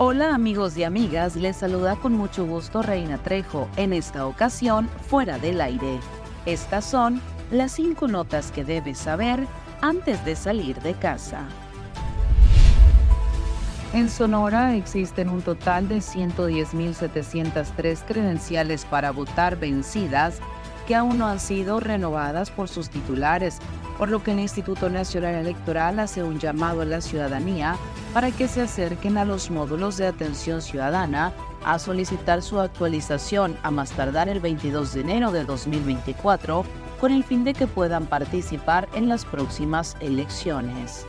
Hola amigos y amigas, les saluda con mucho gusto Reina Trejo, en esta ocasión fuera del aire. Estas son las cinco notas que debes saber antes de salir de casa. En Sonora existen un total de 110.703 credenciales para votar vencidas que aún no han sido renovadas por sus titulares, por lo que el Instituto Nacional Electoral hace un llamado a la ciudadanía para que se acerquen a los módulos de atención ciudadana a solicitar su actualización a más tardar el 22 de enero de 2024 con el fin de que puedan participar en las próximas elecciones.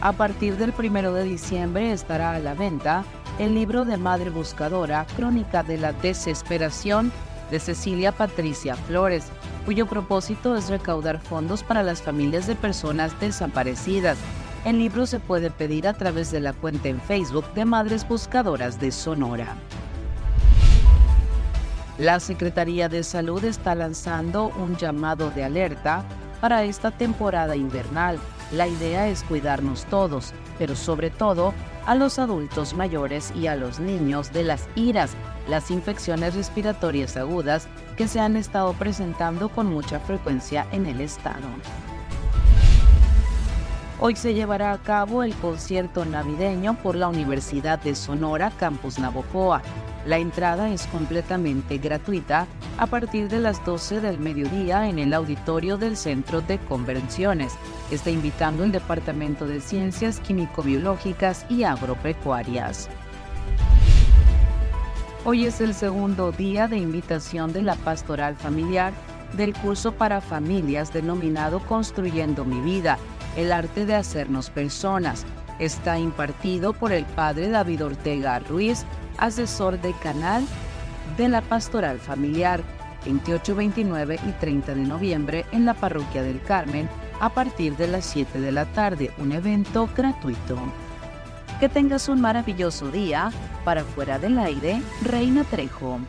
A partir del 1 de diciembre estará a la venta el libro de Madre Buscadora, Crónica de la Desesperación de Cecilia Patricia Flores, cuyo propósito es recaudar fondos para las familias de personas desaparecidas. El libro se puede pedir a través de la cuenta en Facebook de Madres Buscadoras de Sonora. La Secretaría de Salud está lanzando un llamado de alerta para esta temporada invernal. La idea es cuidarnos todos, pero sobre todo a los adultos mayores y a los niños de las iras, las infecciones respiratorias agudas que se han estado presentando con mucha frecuencia en el estado. Hoy se llevará a cabo el concierto navideño por la Universidad de Sonora Campus Navojoa. La entrada es completamente gratuita a partir de las 12 del mediodía en el auditorio del Centro de Convenciones. Está invitando el Departamento de Ciencias Químico-Biológicas y Agropecuarias. Hoy es el segundo día de invitación de la pastoral familiar del curso para familias denominado Construyendo mi vida, el arte de hacernos personas. Está impartido por el padre David Ortega Ruiz, asesor de canal de la pastoral familiar, 28, 29 y 30 de noviembre en la parroquia del Carmen a partir de las 7 de la tarde, un evento gratuito. Que tengas un maravilloso día. Para fuera del aire, Reina Trejo.